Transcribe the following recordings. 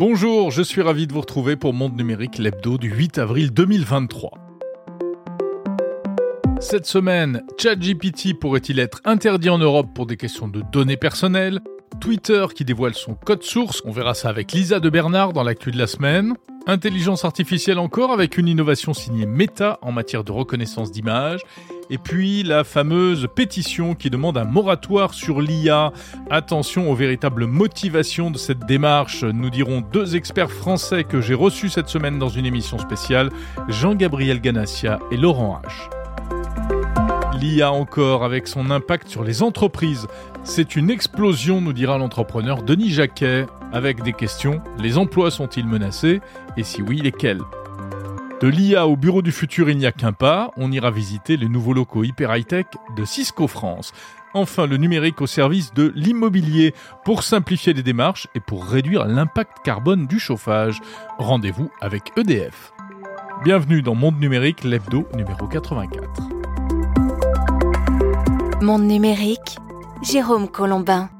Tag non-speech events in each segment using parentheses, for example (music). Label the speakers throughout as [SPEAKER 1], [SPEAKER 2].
[SPEAKER 1] Bonjour, je suis ravi de vous retrouver pour Monde Numérique, l'hebdo du 8 avril 2023. Cette semaine, ChatGPT pourrait-il être interdit en Europe pour des questions de données personnelles? Twitter qui dévoile son code source, on verra ça avec Lisa de Bernard dans l'actu de la semaine. Intelligence artificielle encore avec une innovation signée Meta en matière de reconnaissance d'images. Et puis la fameuse pétition qui demande un moratoire sur l'IA. Attention aux véritables motivations de cette démarche, nous diront deux experts français que j'ai reçus cette semaine dans une émission spéciale, Jean-Gabriel Ganassia et Laurent H. L'IA encore avec son impact sur les entreprises. C'est une explosion, nous dira l'entrepreneur Denis Jacquet, avec des questions. Les emplois sont-ils menacés? Et si oui, lesquels? De l'IA au bureau du futur, il n'y a qu'un pas. On ira visiter les nouveaux locaux hyper high-tech de Cisco France. Enfin, le numérique au service de l'immobilier pour simplifier les démarches et pour réduire l'impact carbone du chauffage. Rendez-vous avec EDF. Bienvenue dans Monde Numérique, l'hebdo numéro 84.
[SPEAKER 2] Monde numérique, Jérôme Colombin.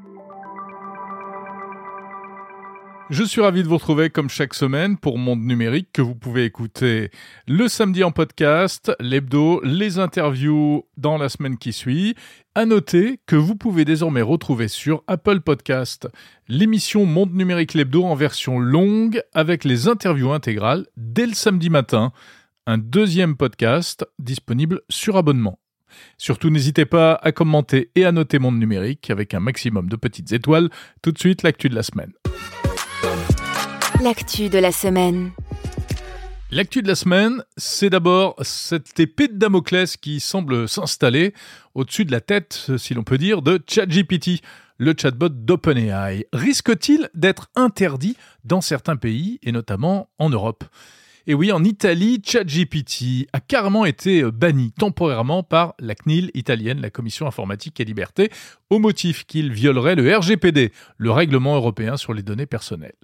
[SPEAKER 1] Je suis ravi de vous retrouver comme chaque semaine pour Monde Numérique que vous pouvez écouter le samedi en podcast, l'hebdo, les interviews dans la semaine qui suit. À noter que vous pouvez désormais retrouver sur Apple Podcast l'émission Monde Numérique l'hebdo en version longue avec les interviews intégrales dès le samedi matin. Un deuxième podcast disponible sur abonnement. Surtout, n'hésitez pas à commenter et à noter Monde Numérique avec un maximum de petites étoiles. Tout de suite, l'actu de la semaine.
[SPEAKER 2] L'actu de la semaine.
[SPEAKER 1] L'actu de la semaine, c'est d'abord cette épée de Damoclès qui semble s'installer au-dessus de la tête, si l'on peut dire, de ChatGPT, le chatbot d'OpenAI. Risque-t-il d'être interdit dans certains pays et notamment en Europe? Et oui, en Italie, ChatGPT a carrément été banni temporairement par la CNIL italienne, la Commission informatique et liberté, au motif qu'il violerait le RGPD, le règlement européen sur les données personnelles.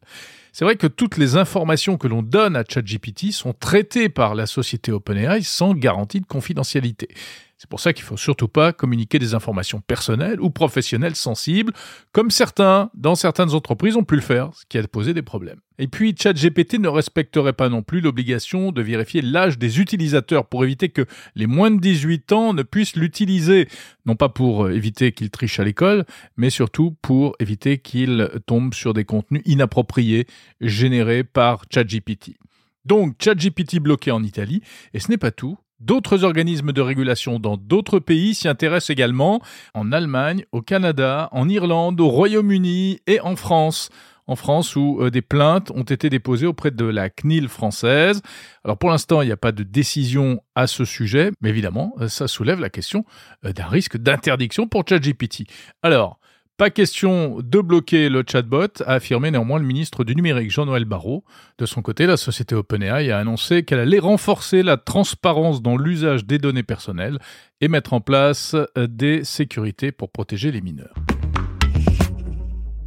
[SPEAKER 1] C'est vrai que toutes les informations que l'on donne à ChatGPT sont traitées par la société OpenAI sans garantie de confidentialité. C'est pour ça qu'il faut surtout pas communiquer des informations personnelles ou professionnelles sensibles, comme certains, dans certaines entreprises, ont pu le faire, ce qui a posé des problèmes. Et puis, ChatGPT ne respecterait pas non plus l'obligation de vérifier l'âge des utilisateurs pour éviter que les moins de 18 ans ne puissent l'utiliser, non pas pour éviter qu'ils trichent à l'école, mais surtout pour éviter qu'ils tombent sur des contenus inappropriés générés par ChatGPT. Donc, ChatGPT bloqué en Italie, et ce n'est pas tout. D'autres organismes de régulation dans d'autres pays s'y intéressent également, en Allemagne, au Canada, en Irlande, au Royaume-Uni et en France. En France, où euh, des plaintes ont été déposées auprès de la CNIL française. Alors pour l'instant, il n'y a pas de décision à ce sujet, mais évidemment, euh, ça soulève la question euh, d'un risque d'interdiction pour ChatGPT. Alors, pas question de bloquer le chatbot, a affirmé néanmoins le ministre du numérique Jean-Noël Barrot. De son côté, la société OpenAI a annoncé qu'elle allait renforcer la transparence dans l'usage des données personnelles et mettre en place euh, des sécurités pour protéger les mineurs.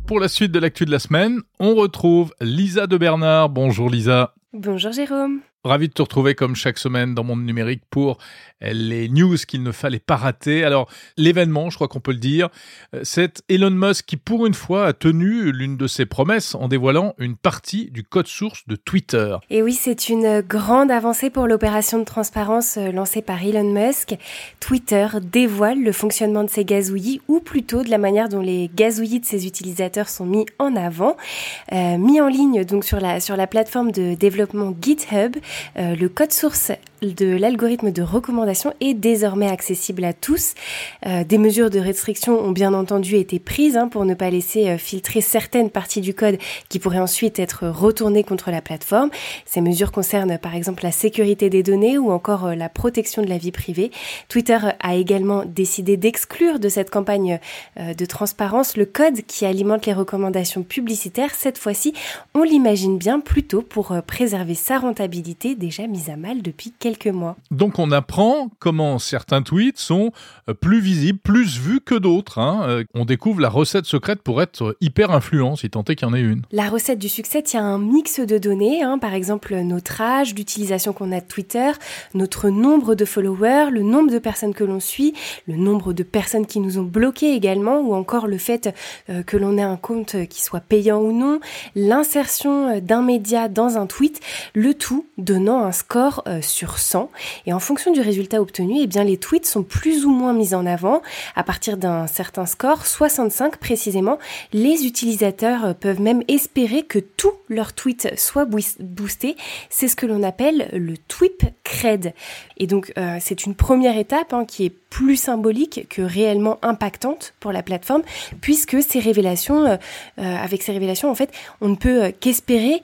[SPEAKER 1] Pour la suite de l'actu de la semaine, on retrouve Lisa de Bernard. Bonjour Lisa.
[SPEAKER 3] Bonjour Jérôme.
[SPEAKER 1] Ravi de te retrouver comme chaque semaine dans Monde Numérique pour les news qu'il ne fallait pas rater. Alors, l'événement, je crois qu'on peut le dire, euh, c'est Elon Musk qui, pour une fois, a tenu l'une de ses promesses en dévoilant une partie du code source de Twitter.
[SPEAKER 3] Et oui, c'est une grande avancée pour l'opération de transparence euh, lancée par Elon Musk. Twitter dévoile le fonctionnement de ses gazouillis, ou plutôt de la manière dont les gazouillis de ses utilisateurs sont mis en avant. Euh, mis en ligne donc sur la, sur la plateforme de développement GitHub, le code source de l'algorithme de recommandation est désormais accessible à tous. Euh, des mesures de restriction ont bien entendu été prises hein, pour ne pas laisser euh, filtrer certaines parties du code qui pourraient ensuite être retournées contre la plateforme. Ces mesures concernent par exemple la sécurité des données ou encore euh, la protection de la vie privée. Twitter a également décidé d'exclure de cette campagne de transparence le code qui alimente les recommandations publicitaires. Cette fois-ci, on l'imagine bien plutôt pour préserver sa rentabilité été déjà mise à mal depuis quelques mois.
[SPEAKER 1] Donc on apprend comment certains tweets sont euh, plus visibles, plus vus que d'autres. Hein. Euh, on découvre la recette secrète pour être hyper influent, si tant est qu'il y en ait une.
[SPEAKER 3] La recette du succès tient un mix de données, hein. par exemple notre âge, l'utilisation qu'on a de Twitter, notre nombre de followers, le nombre de personnes que l'on suit, le nombre de personnes qui nous ont bloqués également, ou encore le fait euh, que l'on ait un compte qui soit payant ou non, l'insertion d'un média dans un tweet, le tout donnant un score euh, sur 100. Et en fonction du résultat obtenu, eh bien les tweets sont plus ou moins mis en avant. À partir d'un certain score, 65 précisément, les utilisateurs euh, peuvent même espérer que tous leurs tweets soient boostés. C'est ce que l'on appelle le tweet cred. Et donc c'est une première étape hein, qui est plus symbolique que réellement impactante pour la plateforme, puisque ces révélations, euh, euh, avec ces révélations, en fait, on ne peut euh, qu'espérer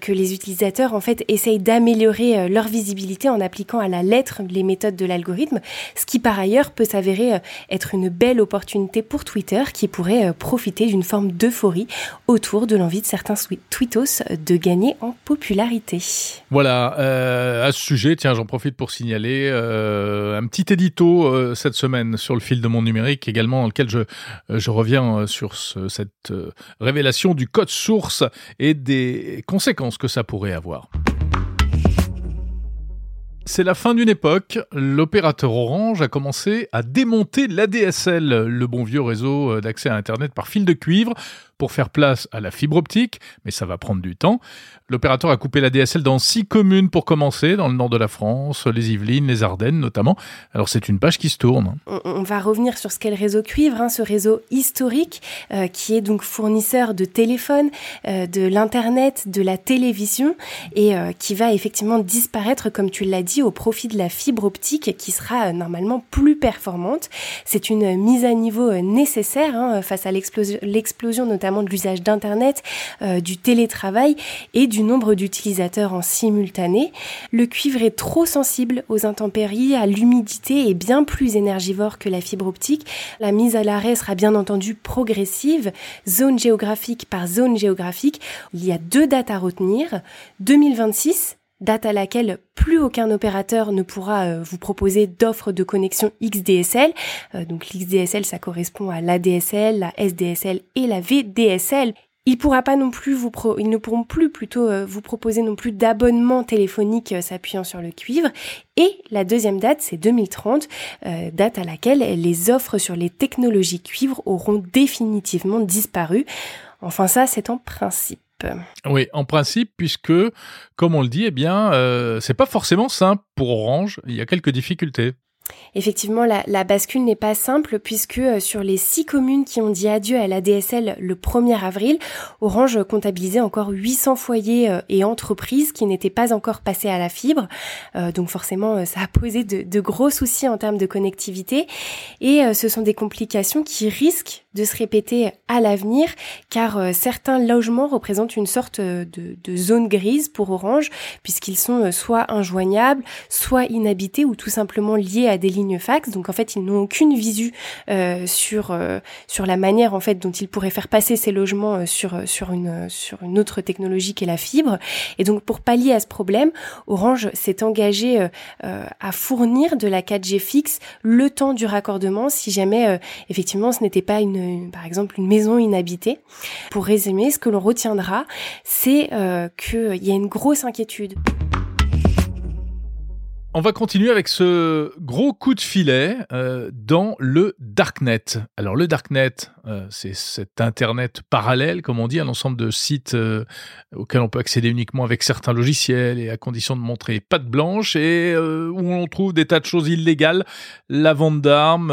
[SPEAKER 3] que les utilisateurs, en fait, essayent d'améliorer leur visibilité en appliquant à la lettre les méthodes de l'algorithme, ce qui par ailleurs peut s'avérer être une belle opportunité pour Twitter, qui pourrait profiter d'une forme d'euphorie autour de l'envie de certains tweetos de gagner en popularité.
[SPEAKER 1] Voilà, à ce sujet, tiens, j'en profite pour signaler un petit édito cette semaine sur le fil de mon numérique, également dans lequel je, euh, reviens euh, sur cette euh, révélation du code source et des conséquences que ça pourrait avoir. C'est la fin d'une époque. L'opérateur Orange a commencé à démonter l'ADSL, le bon vieux réseau d'accès à Internet par fil de cuivre, pour faire place à la fibre optique, mais ça va prendre du temps. L'opérateur a coupé la DSL dans six communes pour commencer, dans le nord de la France, les Yvelines, les Ardennes notamment. Alors c'est une page qui se tourne.
[SPEAKER 3] On, va revenir sur ce qu'est le réseau cuivre, hein, ce réseau historique euh, qui est donc fournisseur de téléphones, euh, de l'internet, de la télévision et euh, qui va effectivement disparaître, comme tu l'as dit, au profit de la fibre optique qui sera normalement plus performante. C'est une mise à niveau nécessaire hein, face à l'explosion notamment de l'usage d'Internet, euh, du télétravail et du nombre d'utilisateurs en simultané. Le cuivre est trop sensible aux intempéries, à l'humidité et bien plus énergivore que la fibre optique. La mise à l'arrêt sera bien entendu progressive, zone géographique par zone géographique. Il y a deux dates à retenir. 2026 date à laquelle plus aucun opérateur ne pourra euh, vous proposer d'offres de connexion XDSL. Euh, donc l'XDSL, ça correspond à l'ADSL, la SDSL et la VDSL. Ils, pourra pas non plus vous ils ne pourront plus plutôt euh, vous proposer non plus d'abonnement téléphonique s'appuyant sur le cuivre. Et la deuxième date, c'est 2030, date à laquelle les offres sur les technologies cuivre auront définitivement disparu. Enfin ça, c'est en principe.
[SPEAKER 1] Oui, en principe, puisque, comme on le dit, eh bien, euh, c'est pas forcément simple pour Orange. Il y a quelques difficultés.
[SPEAKER 3] Effectivement, la, bascule n'est pas simple puisque euh, sur les six communes qui ont dit adieu à la DSL le 1er avril, Orange comptabilisait encore 800 foyers euh, et entreprises qui n'étaient pas encore passés à la fibre. Euh, donc forcément, ça a posé de, gros soucis en termes de connectivité et ce sont des complications qui risquent de se répéter à l'avenir car certains logements représentent une sorte de, de zone grise pour Orange puisqu'ils sont soit injoignables, soit inhabités ou tout simplement liés à des lignes fax. Donc en fait, ils n'ont aucune visu euh, sur euh, sur la manière en fait dont ils pourraient faire passer ces logements euh, sur sur une sur une autre technologie qu'est la fibre. Et donc pour pallier à ce problème, Orange s'est engagé à fournir de la 4G fixe le temps du raccordement si jamais effectivement ce n'était pas une par exemple une maison inhabitée. Pour résumer, ce que l'on retiendra, c'est qu'il y a une grosse inquiétude.
[SPEAKER 1] On va continuer avec ce gros coup de filet euh, dans le Darknet. Alors le Darknet, euh, c'est cet Internet parallèle, comme on dit, un ensemble de sites euh, auxquels on peut accéder uniquement avec certains logiciels et à condition de montrer patte blanche et où on trouve des tas de choses illégales, la vente d'armes,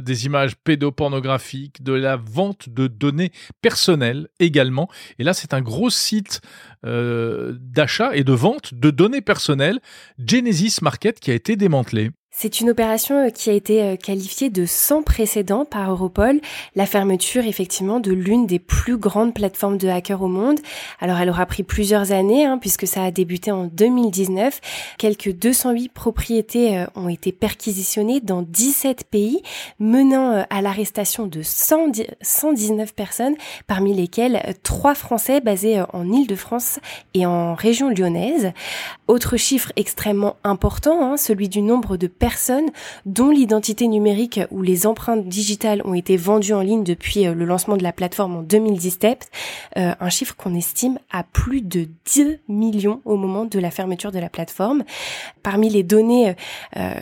[SPEAKER 1] des images pédopornographiques, de la vente de données personnelles également. Et là, c'est un gros site d'achat et de vente de données personnelles, Genesis Market qui a été démantelé.
[SPEAKER 3] C'est une opération euh, qui a été euh, qualifiée de sans précédent par Europol, la fermeture effectivement de l'une des plus grandes plateformes de hackers au monde. Alors elle aura pris plusieurs années hein, puisque ça a débuté en 2019. Quelques 208 propriétés euh, ont été perquisitionnées dans 17 pays, menant à l'arrestation de 119 personnes, parmi lesquelles trois Français basés en Île-de-France et en région lyonnaise. Autre chiffre extrêmement important, hein, celui du nombre de personnes dont l'identité numérique ou les empreintes digitales ont été vendues en ligne depuis euh, le lancement de la plateforme en 2017, euh, un chiffre qu'on estime à plus de 10 millions au moment de la fermeture de la plateforme. Parmi les données euh,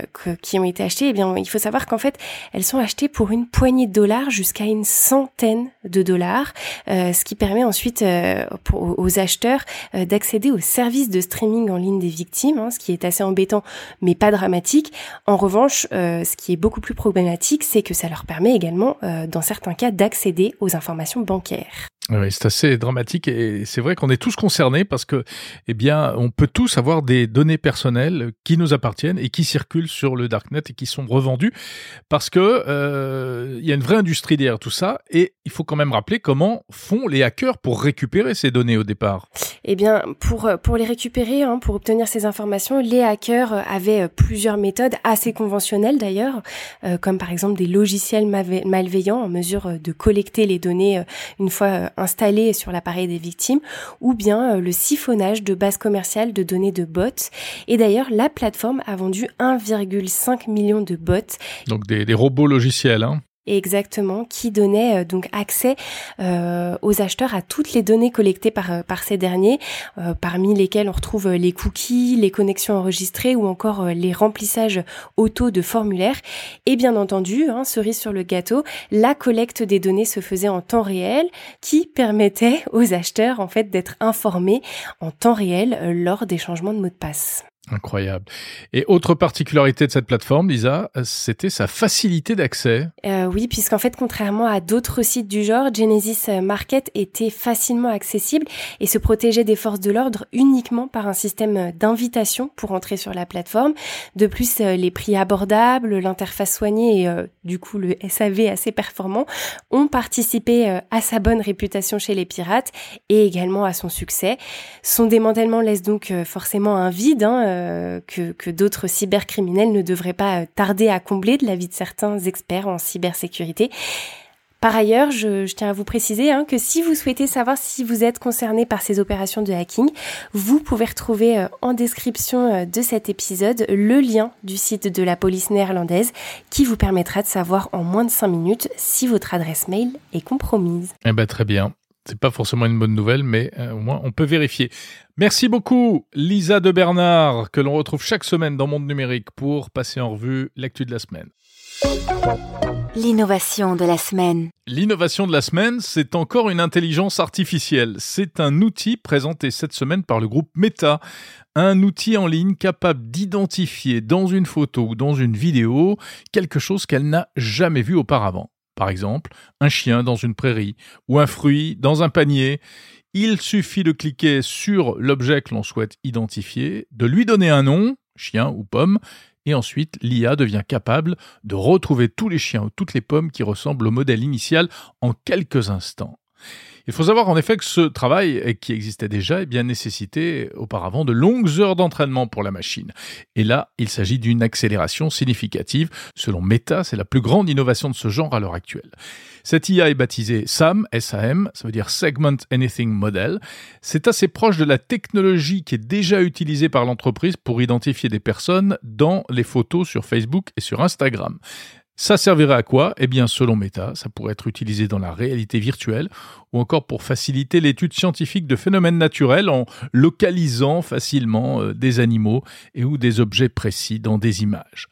[SPEAKER 3] qui ont été achetées, eh bien, il faut savoir qu'en fait, elles sont achetées pour une poignée de dollars jusqu'à une centaine de dollars, ce qui permet ensuite aux acheteurs d'accéder aux services de streaming en ligne des victimes, hein, ce qui est assez embêtant mais pas dramatique. En revanche, euh, ce qui est beaucoup plus problématique, c'est que ça leur permet également, euh, dans certains cas, d'accéder aux informations bancaires.
[SPEAKER 1] Oui, c'est assez dramatique et c'est vrai qu'on est tous concernés parce que, eh bien, on peut tous avoir des données personnelles qui nous appartiennent et qui circulent sur le darknet et qui sont revendues parce que euh, il y a une vraie industrie derrière tout ça et il faut quand même rappeler comment font les hackers pour récupérer ces données au départ.
[SPEAKER 3] Eh bien, pour pour les récupérer, hein, pour obtenir ces informations, les hackers avaient plusieurs méthodes assez conventionnelles d'ailleurs, euh, comme par exemple des logiciels malveillants en mesure de collecter les données euh, une fois installé sur l'appareil des victimes, ou bien euh, le siphonnage de bases commerciales de données de bots. Et d'ailleurs, la plateforme a vendu 1,5 million de bots.
[SPEAKER 1] Donc des, des robots logiciels, hein
[SPEAKER 3] Exactement, qui donnait euh, donc accès euh, aux acheteurs à toutes les données collectées par, euh, ces derniers, parmi lesquelles on retrouve les cookies, les connexions enregistrées ou encore les remplissages auto de formulaires. Et bien entendu, hein, cerise sur le gâteau, la collecte des données se faisait en temps réel, qui permettait aux acheteurs en fait d'être informés en temps réel lors des changements de mot de passe.
[SPEAKER 1] Incroyable. Et autre particularité de cette plateforme, Lisa, c'était sa facilité d'accès.
[SPEAKER 3] Euh, oui, puisqu'en fait, contrairement à d'autres sites du genre, Genesis Market était facilement accessible et se protégeait des forces de l'ordre uniquement par un système d'invitation pour entrer sur la plateforme. De plus, euh, les prix abordables, l'interface soignée et euh, du coup le SAV assez performant ont participé euh, à sa bonne réputation chez les pirates et également à son succès. Son démantèlement laisse donc forcément un vide. Hein, euh, que, d'autres cybercriminels ne devraient pas tarder à combler de l'avis de certains experts en cybersécurité. Par ailleurs, je, tiens à vous préciser hein, que si vous souhaitez savoir si vous êtes concerné par ces opérations de hacking, vous pouvez retrouver euh, en description euh, de cet épisode le lien du site de la police néerlandaise qui vous permettra de savoir en moins de 5 minutes si votre adresse mail est compromise.
[SPEAKER 1] Eh ben, très bien. C'est pas forcément une bonne nouvelle, mais au moins on peut vérifier. Merci beaucoup, Lisa de Bernard, que l'on retrouve chaque semaine dans Monde Numérique pour passer en revue l'actu de la semaine.
[SPEAKER 2] L'innovation de la semaine.
[SPEAKER 1] L'innovation de la semaine, c'est encore une intelligence artificielle. C'est un outil présenté cette semaine par le groupe Meta. Un outil en ligne capable d'identifier dans une photo ou dans une vidéo quelque chose qu'elle n'a jamais vu auparavant. Par exemple, un chien dans une prairie ou un fruit dans un panier. Il suffit de cliquer sur l'objet que l'on souhaite identifier, de lui donner un nom, chien ou pomme, et ensuite l'IA devient capable de retrouver tous les chiens ou toutes les pommes qui ressemblent au modèle initial en quelques instants. Il faut savoir en effet que ce travail, qui existait déjà, eh bien nécessitait auparavant de longues heures d'entraînement pour la machine. Et là, il s'agit d'une accélération significative. Selon Meta, c'est la plus grande innovation de ce genre à l'heure actuelle. Cette IA est baptisée SAM, SAM, ça veut dire Segment Anything Model. C'est assez proche de la technologie qui est déjà utilisée par l'entreprise pour identifier des personnes dans les photos sur Facebook et sur Instagram. Ça servirait à quoi? Eh bien, selon Meta, ça pourrait être utilisé dans la réalité virtuelle ou encore pour faciliter l'étude scientifique de phénomènes naturels en localisant facilement euh, des animaux et ou des objets précis dans des images.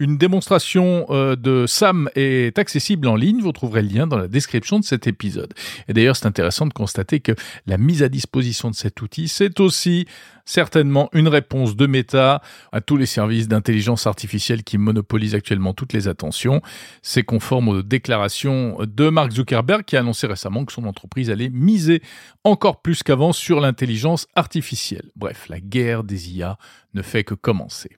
[SPEAKER 1] Une démonstration euh, de SAM est accessible en ligne. Vous trouverez le lien dans la description de cet épisode. Et d'ailleurs, c'est intéressant de constater que la mise à disposition de cet outil, c'est aussi certainement une réponse de Meta à tous les services d'intelligence artificielle qui monopolisent actuellement toutes les attentions. C'est conforme aux déclarations de Mark Zuckerberg qui a annoncé récemment que son entreprise allait miser encore plus qu'avant sur l'intelligence artificielle. Bref, la guerre des IA ne fait que commencer.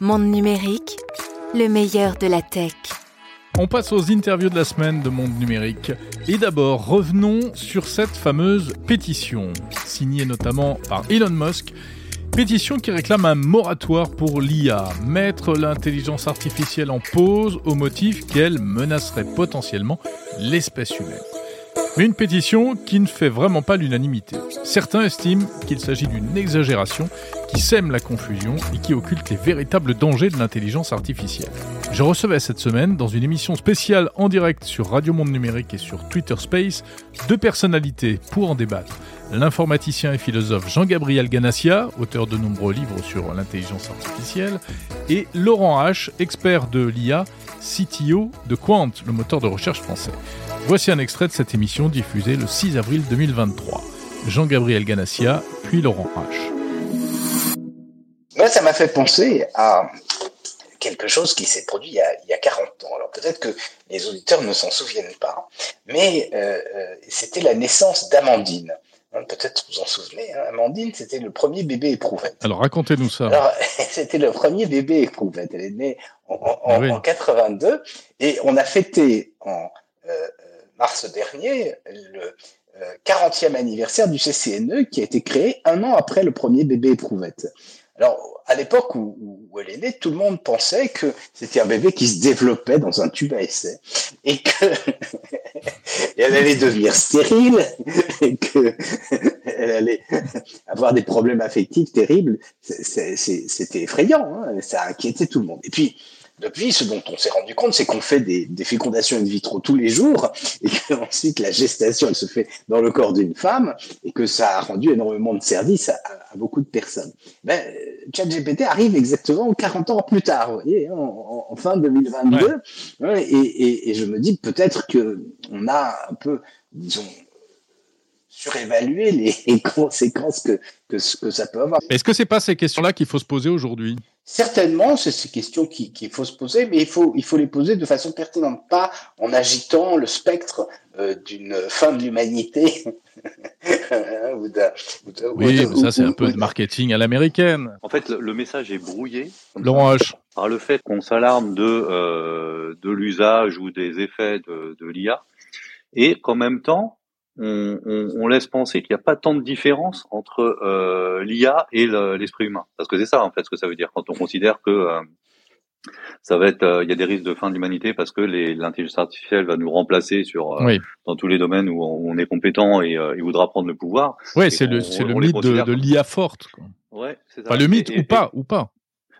[SPEAKER 2] Monde numérique, le meilleur de la tech.
[SPEAKER 1] On passe aux interviews de la semaine de Monde Numérique. Et d'abord, revenons sur cette fameuse pétition, signée notamment par Elon Musk, pétition qui réclame un moratoire pour l'IA, mettre l'intelligence artificielle en pause au motif qu'elle menacerait potentiellement l'espèce humaine. Mais une pétition qui ne fait vraiment pas l'unanimité. Certains estiment qu'il s'agit d'une exagération qui sème la confusion et qui occulte les véritables dangers de l'intelligence artificielle. Je recevais cette semaine, dans une émission spéciale en direct sur Radio Monde Numérique et sur Twitter Space, deux personnalités pour en débattre. L'informaticien et philosophe Jean-Gabriel Ganassia, auteur de nombreux livres sur l'intelligence artificielle, et Laurent H., expert de l'IA, CTO de Quant, le moteur de recherche français. Voici un extrait de cette émission diffusée le 6 avril 2023. Jean-Gabriel Ganassia, puis Laurent H.
[SPEAKER 4] Moi, ça m'a fait penser à quelque chose qui s'est produit il y, a, 40 ans. Alors peut-être que les auditeurs ne s'en souviennent pas, mais euh, euh, c'était la naissance d'Amandine. Hein, peut-être vous en souvenez, hein. Amandine, c'était le premier bébé éprouvette.
[SPEAKER 1] Alors racontez-nous ça.
[SPEAKER 4] Alors, (laughs) c'était le premier bébé éprouvette. Elle est née en, en, 82 et on a fêté en euh, mars dernier le 40e anniversaire du CCNE qui a été créé un an après le premier bébé éprouvette. Alors, à l'époque où, elle est née, tout le monde pensait que c'était un bébé qui se développait dans un tube à essai et que (laughs) elle allait devenir stérile et que (laughs) elle allait avoir des problèmes affectifs terribles. C'était effrayant, hein ça inquiétait tout le monde. Et puis, depuis, ce dont on s'est rendu compte, c'est qu'on fait des, des, fécondations in vitro tous les jours et qu'ensuite (laughs) la gestation, elle se fait dans le corps d'une femme et que ça a rendu énormément de services à, à beaucoup de personnes. Ben, ChatGPT arrive exactement 40 ans plus tard, vous voyez, hein, en, en fin 2022. Ouais. Et, et, et, je me dis peut-être que on a un peu, disons, surévalué (laughs) les conséquences que, que, que ça peut avoir.
[SPEAKER 1] Est-ce que c'est pas ces questions-là qu'il faut se poser aujourd'hui?
[SPEAKER 4] Certainement, c'est ces questions qu'il qui faut se poser, mais il faut, il faut les poser de façon pertinente, pas en agitant le spectre euh, d'une fin de l'humanité. (laughs)
[SPEAKER 1] oui, ça c'est un peu de marketing à l'américaine.
[SPEAKER 5] En fait, le, le message est brouillé.
[SPEAKER 1] Laurent H.
[SPEAKER 5] Par le fait qu'on s'alarme de, euh, de l'usage ou des effets de, de l'IA, et qu'en même temps, on, on, on, laisse penser qu'il n'y a pas tant de différence entre euh, l'IA et l'esprit humain. Parce que c'est ça, en fait, ce que ça veut dire quand on considère que euh, ça va être, euh, il y a des risques de fin de l'humanité parce que l'intelligence artificielle va nous remplacer sur euh, oui. dans tous les domaines où on, est compétent et il voudra prendre le pouvoir.
[SPEAKER 1] Oui, c'est le, le mythe de, de l'IA forte. Quoi.
[SPEAKER 5] Ouais, ça.
[SPEAKER 1] Enfin, le mythe et, ou pas, ou pas.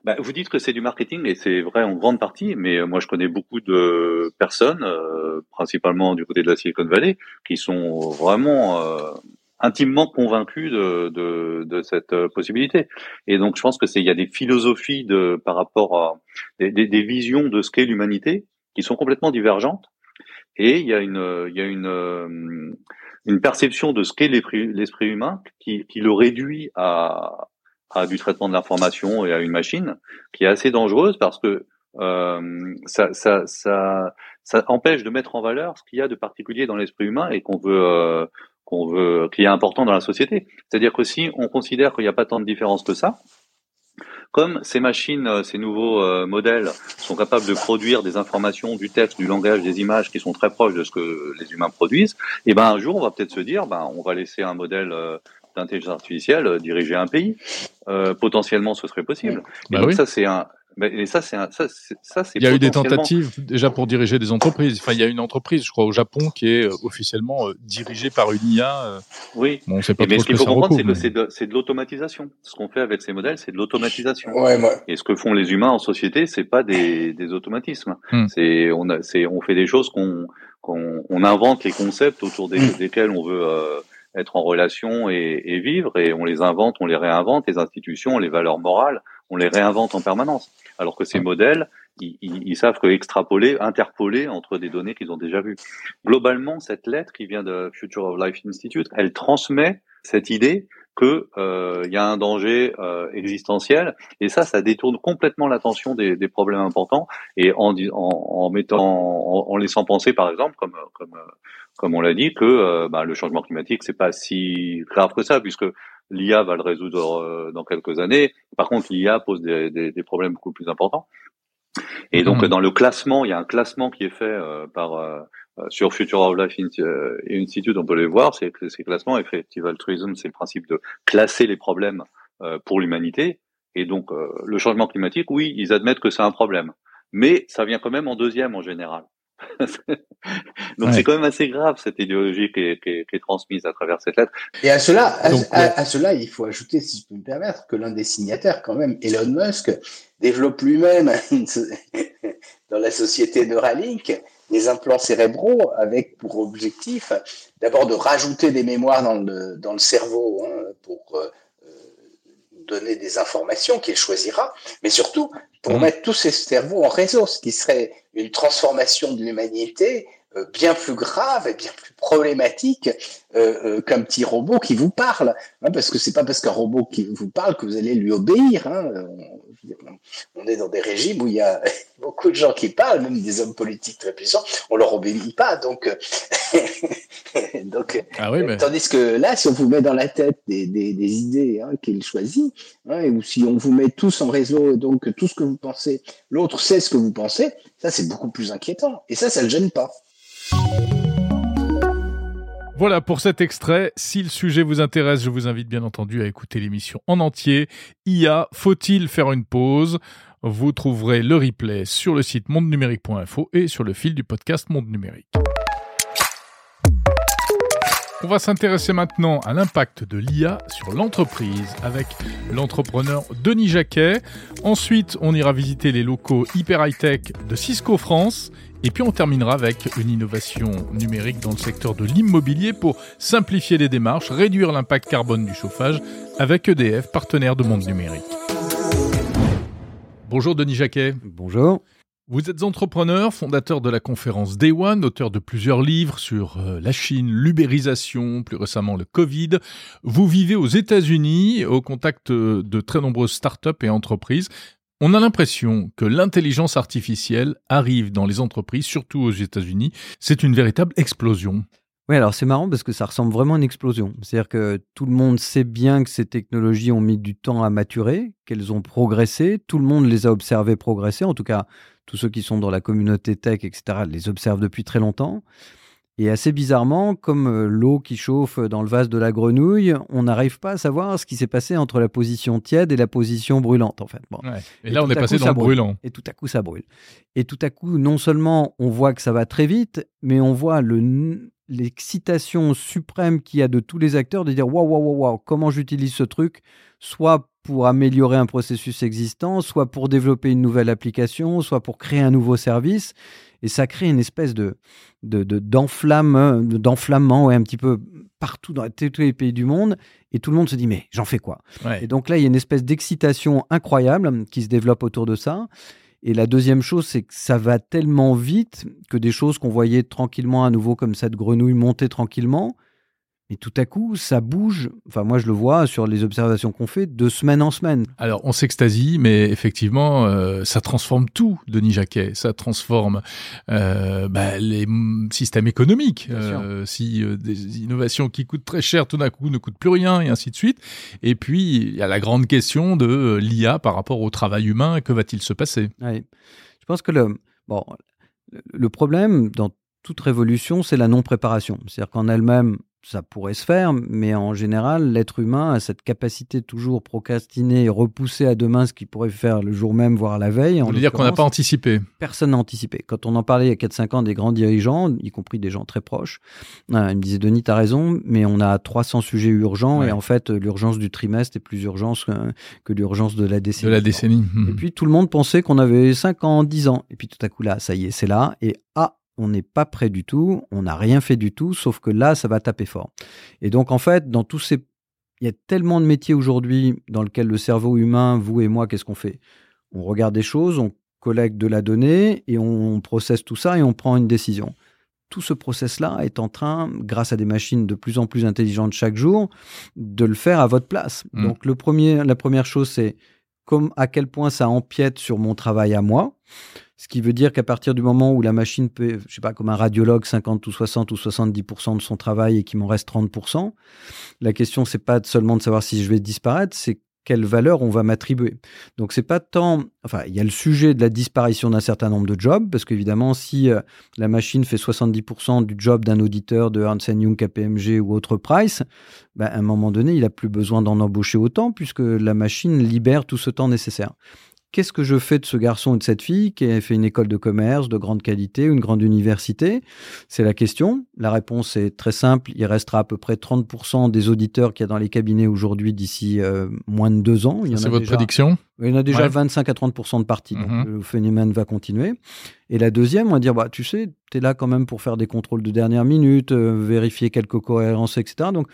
[SPEAKER 5] Bah, vous dites que c'est du marketing et c'est vrai en grande partie, mais moi je connais beaucoup de personnes, euh, principalement du côté de la Silicon Valley, qui sont vraiment euh, intimement convaincus de, de, de, cette possibilité. Et donc je pense que c'est il y a des philosophies de par rapport à des, des, des visions de ce qu'est l'humanité qui sont complètement divergentes. Et il y a une il y a une une perception de ce qu'est l'esprit humain qui, qui le réduit à, à du traitement de l'information et à une machine qui est assez dangereuse parce que euh, ça, ça, ça, ça, empêche de mettre en valeur ce qu'il y a de particulier dans l'esprit humain et qu'on veut, euh, qu'on veut, qui est important dans la société. C'est-à-dire que si on considère qu'il n'y a pas tant de différence que ça, comme ces machines, ces nouveaux euh, modèles sont capables de produire des informations, du texte, du langage, des images qui sont très proches de ce que les humains produisent, et eh ben un jour on va peut-être se dire, ben on va laisser un modèle euh, d'intelligence artificielle euh, diriger un pays. Euh, potentiellement, ce serait possible.
[SPEAKER 1] Bah
[SPEAKER 5] donc
[SPEAKER 1] oui.
[SPEAKER 5] ça, c'est un. Mais ça, c'est un. Ça, ça,
[SPEAKER 1] il y a eu des tentatives déjà pour diriger des entreprises. Enfin, il y a une entreprise, je crois, au Japon, qui est euh, officiellement euh, dirigée par une IA.
[SPEAKER 5] Oui.
[SPEAKER 1] Bon, on sait pas
[SPEAKER 5] mais
[SPEAKER 1] trop
[SPEAKER 5] ce qu'il faut comprendre, c'est que c'est de, c'est de l'automatisation. Ce qu'on fait avec ces modèles, c'est de l'automatisation.
[SPEAKER 4] Ouais, moi.
[SPEAKER 5] Et ce que font les humains en société, c'est pas des, des automatismes.
[SPEAKER 1] Hmm.
[SPEAKER 5] C'est on a, c'est on fait des choses qu'on qu'on on invente les concepts autour des,
[SPEAKER 4] Hmm.
[SPEAKER 5] desquels on veut. Euh, être en relation et, et, vivre, et on les invente, on les réinvente, les institutions, les valeurs morales, on les réinvente en permanence. Alors que ces modèles, ils, ils, ils savent que extrapoler, interpoler entre des données qu'ils ont déjà vues. Globalement, cette lettre qui vient de Future of Life Institute, elle transmet cette idée que il y a un danger existentiel et ça ça détourne complètement l'attention des, des, problèmes importants et en, en, en mettant en, en, laissant penser par exemple comme comme comme on l'a dit que bah, le changement climatique c'est pas si grave que ça puisque l'IA va le résoudre euh, dans quelques années. Par contre, l'IA pose des, des, des, problèmes beaucoup plus importants. Et donc, mmh. dans le classement, il y a un classement qui est fait euh, par euh, sur Future of Life Institute, on peut les voir. C'est ces classements, effective altruism, c'est le principe de classer les problèmes pour l'humanité. Et donc, le changement climatique, oui, ils admettent que c'est un problème, mais ça vient quand même en deuxième en général. (laughs) Donc c'est quand même assez grave cette idéologie qui est, qui, est, qui est, transmise à travers cette lettre.
[SPEAKER 4] Et à cela, à, à, cela, il faut ajouter, si je peux me permettre, que l'un des signataires, quand même, Elon Musk, développe lui-même (laughs) dans la société Neuralink des implants cérébraux avec pour objectif d'abord de rajouter des mémoires dans le, dans le cerveau hein, pour euh, donner des informations qu'il choisira, mais surtout pour mmh. mettre tous ces cerveaux en réseau, ce qui serait une transformation de l'humanité bien plus grave et bien plus problématique euh, euh, qu'un petit robot qui vous parle, hein, parce que c'est pas parce qu'un robot qui vous parle que vous allez lui obéir. Hein. On, est dans des régimes où il y a (laughs) beaucoup de gens qui parlent, même des hommes politiques très puissants, on leur obéit pas. Donc, (laughs) donc ah tandis que là, si on vous met dans la tête des, des, des idées hein, qu'il choisit, ou si on vous met tous en réseau, donc tout ce que vous pensez, l'autre sait ce que vous pensez, ça c'est beaucoup plus inquiétant. Et ça, ça ne gêne pas.
[SPEAKER 1] Voilà pour cet extrait. Si le sujet vous intéresse, je vous invite bien entendu à écouter l'émission en entier. IA, faut-il faire une pause? Vous trouverez le replay sur le site mondenumérique.info et sur le fil du podcast Monde Numérique. On va s'intéresser maintenant à l'impact de l'IA sur l'entreprise avec l'entrepreneur Denis Jacquet. Ensuite, on ira visiter les locaux hyper high-tech de Cisco France et puis on terminera avec une innovation numérique dans le secteur de l'immobilier pour simplifier les démarches, réduire l'impact carbone du chauffage avec EDF, partenaire de Monde Numérique. Bonjour Denis Jacquet.
[SPEAKER 6] Bonjour.
[SPEAKER 1] Vous êtes entrepreneur, fondateur de la conférence Day One, auteur de plusieurs livres sur euh, la Chine, l'ubérisation, plus récemment le Covid. Vous vivez aux États-Unis au contact de très nombreuses startups et entreprises. On a l'impression que l'intelligence artificielle arrive dans les entreprises, surtout aux États-Unis. C'est une véritable explosion.
[SPEAKER 6] Oui, alors c'est marrant parce que ça ressemble vraiment à une explosion. C'est-à-dire que tout le monde sait bien que ces technologies ont mis du temps à maturer, qu'elles ont progressé. Tout le monde les a observées progresser. En tout cas, tous ceux qui sont dans la communauté tech, etc., les observent depuis très longtemps. Et assez bizarrement, comme euh, l'eau qui chauffe dans le vase de la grenouille, on n'arrive pas à savoir ce qui s'est passé entre la position tiède et la position brûlante, en fait.
[SPEAKER 1] Bon. Et, là, on est passé dans le brûlant.
[SPEAKER 6] Et tout à coup, ça brûle. Et tout à coup, non seulement on voit que ça va très vite, mais on voit l'excitation suprême qu'il y a de tous les acteurs de dire waouh, waouh, waouh, comment j'utilise ce truc, soit pour améliorer un processus existant, soit pour développer une nouvelle application, soit pour créer un nouveau service. Et ça crée une espèce de, d'enflammement, un petit peu partout dans tous les pays du monde. Et tout le monde se dit, mais j'en fais quoi? Et donc là, il y a une espèce d'excitation incroyable qui se développe autour de ça. Et la deuxième chose, c'est que ça va tellement vite que des choses qu'on voyait tranquillement à nouveau comme cette grenouille monter tranquillement, et tout à coup, ça bouge. Enfin, moi, je le vois sur les observations qu'on fait de semaine en semaine.
[SPEAKER 1] Alors, on s'extasie, mais effectivement, euh, ça transforme tout, Denis Jacquet. Ça transforme euh, bah, les systèmes économiques. Euh, si des innovations qui coûtent très cher, tout d'un coup, ne coûtent plus rien, et ainsi de suite. Et puis, il y a la grande question de l'IA par rapport au travail humain. Que va-t-il se passer?
[SPEAKER 6] Je pense que le, bon, le problème dans toute révolution, c'est la non-préparation. C'est-à-dire qu'en elle-même, ça pourrait se faire, mais en général, l'être humain a cette capacité toujours procrastiner et repousser à demain ce qu'il pourrait faire le jour même, voire la veille.
[SPEAKER 1] Vous voulez dire qu'on n'a pas anticipé
[SPEAKER 6] Personne n'a anticipé. Quand on en parlait il y a 4-5 ans des grands dirigeants, y compris des gens très proches, euh, ils me disaient Denis, tu as raison, mais on a 300 sujets urgents et en fait, l'urgence du trimestre est plus urgente que, l'urgence de la décennie.
[SPEAKER 1] De la décennie.
[SPEAKER 6] Et puis tout le monde pensait qu'on avait 5 ans, 10 ans. Et puis tout à coup là, ça y est, c'est là. Et ah, on n'est pas prêt du tout, on n'a rien fait du tout, sauf que là, ça va taper fort. Et donc, en fait, dans tous ces... Il y a tellement de métiers aujourd'hui dans lesquels le cerveau humain, vous et moi, qu'est-ce qu'on fait? On regarde des choses, on collecte de la donnée et on processe tout ça et on prend une décision. tout ce process-là est en train, grâce à des machines de plus en plus intelligentes chaque jour, de le faire à votre place. Mm. Donc le premier, la première chose, c'est comme à quel point ça empiète sur mon travail à moi. Ce qui veut dire qu'à partir du moment où la machine peut, je sais pas, comme un radiologue, 50 ou 60 ou 70% de son travail et qu'il m'en reste 30%, la question, c'est pas seulement de savoir si je vais disparaître, c'est quelle valeur on va m'attribuer. Donc c'est pas tant, enfin il y a le sujet de la disparition d'un certain nombre de jobs parce qu'évidemment si euh, la machine fait 70% du job d'un auditeur de Ernst Young, KPMG ou autre Price, ben, à un moment donné il a plus besoin d'en embaucher autant puisque la machine libère tout ce temps nécessaire qu'est-ce que je fais de ce garçon et de cette fille qui a fait une école de commerce de grande qualité, une grande université? C'est la question. La réponse est très simple. Il restera à peu près 30% des auditeurs qu'il y a dans les cabinets aujourd'hui d'ici euh, moins de deux ans.
[SPEAKER 1] C'est votre prédiction?
[SPEAKER 6] Il y en a déjà 25 à 30% de parties. Donc mhm. le phénomène va continuer. Et la deuxième, on va dire, bah, tu sais, tu es là quand même pour faire des contrôles de dernière minute, euh, vérifier quelques cohérences, etc. Donc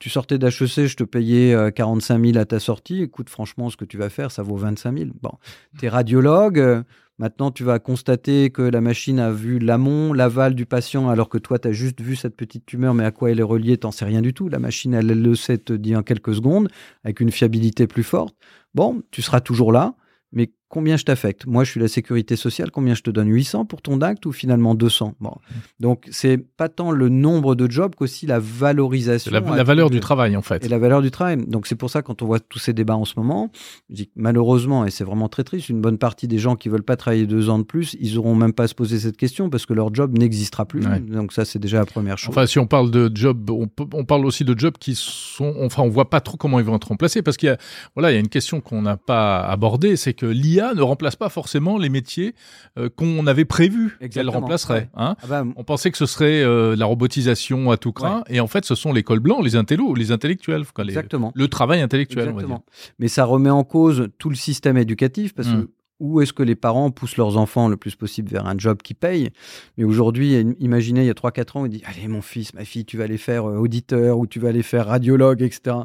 [SPEAKER 6] tu sortais d'HEC, je te payais 45 euh, 000 à ta sortie. Écoute, franchement, ce que tu vas faire, ça vaut 25 000. Bon, tu es radiologue. Euh, maintenant, tu vas constater que la machine a vu l'amont, l'aval du patient, alors que toi, tu as juste vu cette petite tumeur, mais à quoi elle est reliée, t'en sais rien du tout. La machine, elle, elle le sait, te dit en quelques secondes, avec une fiabilité plus forte. Bon, tu seras toujours là, mais combien je t'affecte? Moi, je suis la sécurité sociale, combien je te donne? 800 pour ton acte ou finalement 200 bon. Donc, c'est pas tant le nombre de jobs qu'aussi la valorisation.
[SPEAKER 1] La, la valeur du travail, en fait.
[SPEAKER 6] Et la valeur du travail. Donc, c'est pour ça, quand on voit tous ces débats en ce moment, je dis que malheureusement, et c'est vraiment très triste, une bonne partie des gens qui veulent pas travailler deux ans de plus, ils auront même pas à se poser cette question parce que leur job n'existera plus. Donc, ça, c'est déjà la première chose.
[SPEAKER 1] Enfin, si on parle de job, on, on, parle aussi de jobs qui sont, enfin, on voit pas trop comment ils vont être remplacés parce qu'il y a, voilà, il y a une question qu'on n'a pas abordée, c'est que l'IA ne remplace pas forcément les métiers euh, qu'on avait prévu qu'elle remplacerait. Hein. Ah bah, On pensait que ce serait euh, la robotisation à tout craint, et en fait, ce sont les cols blancs, les intellos, les intellectuels,
[SPEAKER 6] Exactement.
[SPEAKER 1] le travail intellectuel.
[SPEAKER 6] Mais ça remet en cause tout le système éducatif parce que mmh. où est-ce que les parents poussent leurs enfants le plus possible vers un job qui paye? Mais aujourd'hui, imaginez, il y a 3-4 ans, on dit Allez, mon fils, ma fille, tu vas aller faire euh, auditeur ou tu vas aller faire radiologue, etc.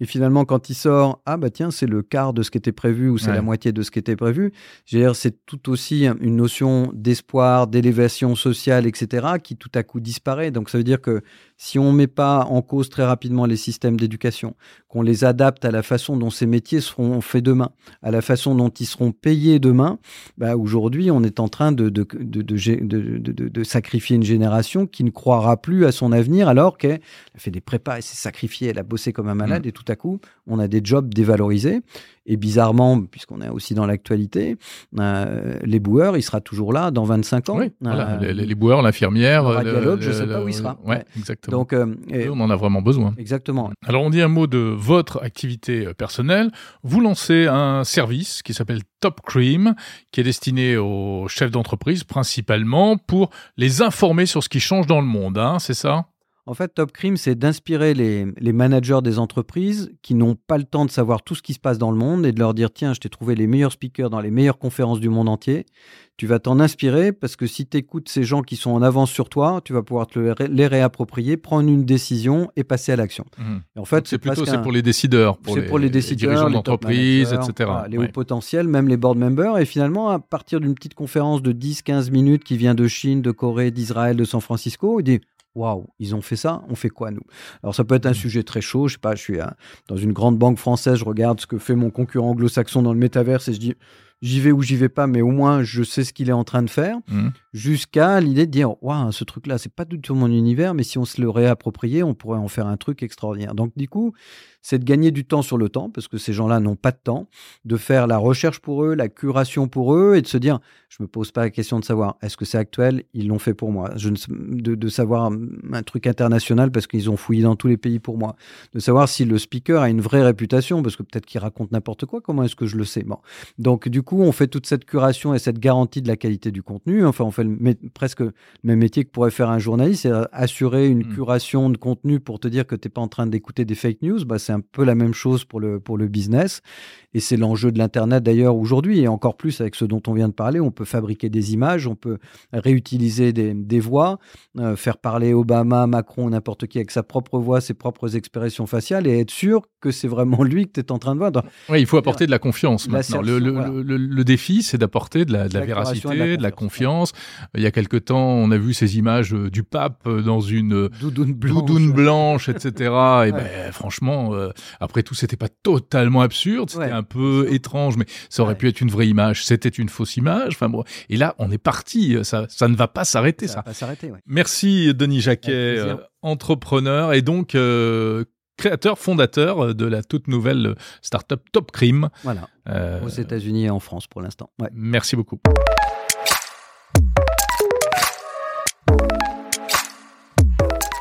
[SPEAKER 6] Et finalement, quand il sort, ah bah tiens, c'est le quart de ce qui était prévu ou c'est la moitié de ce qui était prévu. c'est tout aussi une notion d'espoir, d'élévation sociale, etc., qui tout à coup disparaît. Donc ça veut dire que si on ne met pas en cause très rapidement les systèmes d'éducation, qu'on les adapte à la façon dont ces métiers seront faits demain, à la façon dont ils seront payés demain, bah aujourd'hui, on est en train de, de, de, de, sacrifier une génération qui ne croira plus à son avenir alors qu'elle a fait des prépas, elle s'est sacrifiée, elle a bossé comme un malade mmh. et tout à coup, on a des jobs dévalorisés. Et bizarrement, puisqu'on est aussi dans l'actualité, euh, les boueurs, il sera toujours là dans 25 ans.
[SPEAKER 1] Oui, euh, les, boueurs, l'infirmière.
[SPEAKER 6] Le je ne sais pas où il sera.
[SPEAKER 1] Ouais, exactement. Donc, euh, on en a vraiment besoin.
[SPEAKER 6] Exactement.
[SPEAKER 1] Alors, on dit un mot de votre activité personnelle. Vous lancez un service qui s'appelle Top Cream, qui est destiné aux chefs d'entreprise principalement pour les informer sur ce qui change dans le monde. Hein, c'est ça?
[SPEAKER 6] En fait, Top Crime, c'est d'inspirer les, managers des entreprises qui n'ont pas le temps de savoir tout ce qui se passe dans le monde et de leur dire tiens, je t'ai trouvé les meilleurs speakers dans les meilleures conférences du monde entier. Tu vas t'en inspirer parce que si tu écoutes ces gens qui sont en avance sur toi, tu vas pouvoir te les réapproprier, prendre une décision et passer à l'action.
[SPEAKER 1] Mmh. En fait, c'est plutôt c'est pour les décideurs,
[SPEAKER 6] pour, les, pour les décideurs, les dirigeants
[SPEAKER 1] d'entreprise, etc.
[SPEAKER 6] les hauts potentiels, même les board members. Et finalement, à partir d'une petite conférence de 10-15 minutes qui vient de Chine, de Corée, d'Israël, de San Francisco, il dit waouh, ils ont fait ça, on fait quoi nous? Alors ça peut être un mmh. sujet très chaud, je sais pas, je suis dans une grande banque française, je regarde ce que fait mon concurrent anglo-saxon dans le métaverse et je dis j'y vais ou j'y vais pas, mais au moins je sais ce qu'il est en train de faire, mmh. Jusqu'à l'idée de dire waouh, ce truc-là, c'est pas du tout mon univers, mais si on se le réappropriait, on pourrait en faire un truc extraordinaire. Donc du coup, c'est de gagner du temps sur le temps, parce que ces gens-là n'ont pas de temps, de faire la recherche pour eux, la curation pour eux, et de se dire, je me pose pas la question de savoir, est-ce que c'est actuel? Ils l'ont fait pour moi. Je ne, de, savoir un truc international, parce qu'ils ont fouillé dans tous les pays pour moi. De savoir si le speaker a une vraie réputation, parce que peut-être qu'il raconte n'importe quoi, comment est-ce que je le sais? Bon. Donc du coup, on fait toute cette curation et cette garantie de la qualité du contenu. Enfin, on fait presque le même métier que pourrait faire un journaliste, c'est assurer une mmh. curation de contenu pour te dire que tu n'es pas en train d'écouter des fake news. Bah, c'est un peu la même chose pour le, pour le business. Et c'est l'enjeu de l'Internet d'ailleurs aujourd'hui, et encore plus avec ce dont on vient de parler. On peut fabriquer des images, on peut réutiliser des, des voix, euh, faire parler Obama, Macron, n'importe qui avec sa propre voix, ses propres expressions faciales, et être sûr que c'est vraiment lui que tu es en train de voir.
[SPEAKER 1] Oui, il faut apporter de la confiance maintenant. Le, le, le, défi, c'est d'apporter de la, de la véracité, de la, confiance. Il y a quelque temps, on a vu ces images du pape dans une
[SPEAKER 6] doudoune blanche,
[SPEAKER 1] blanche etc. Et (laughs) ben, franchement, après tout, c'était pas totalement absurde, c'était un peu étrange, mais ça aurait pu être une vraie image. C'était une fausse image. Enfin bon, et là, on est parti. Ça, ça ne va pas s'arrêter. Ça.
[SPEAKER 6] Va pas s'arrêter.
[SPEAKER 1] Merci, Denis Jacquet, entrepreneur et donc créateur, fondateur de la toute nouvelle startup Top Cream.
[SPEAKER 6] Voilà. Euh, Aux États-Unis et en France pour l'instant.
[SPEAKER 1] Merci beaucoup.